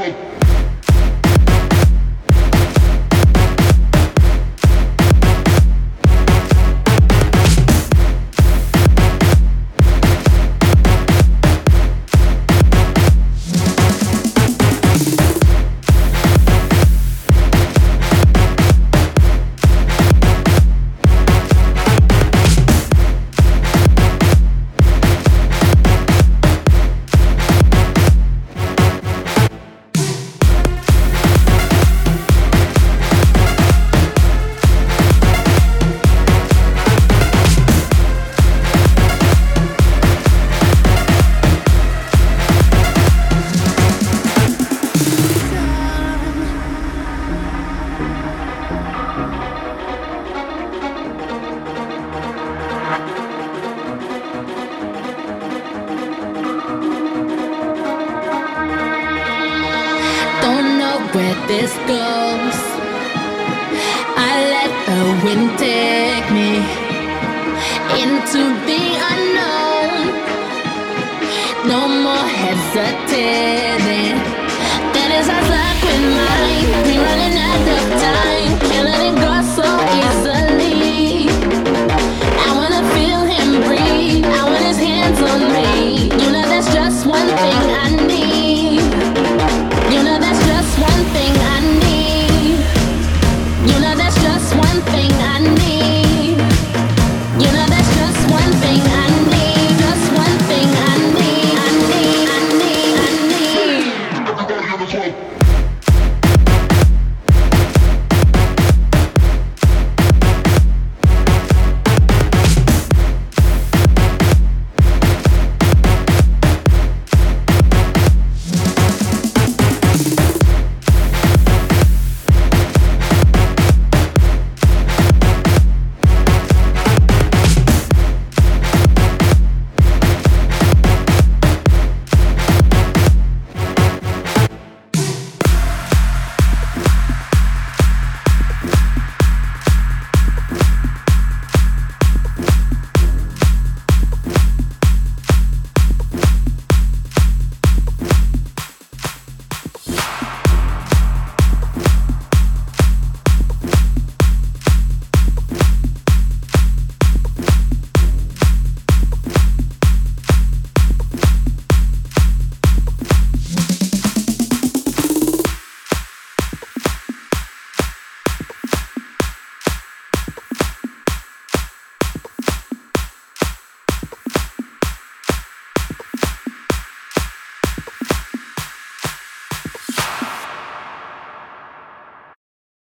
point where this goes. I let the wind take me into the unknown. No more hesitating.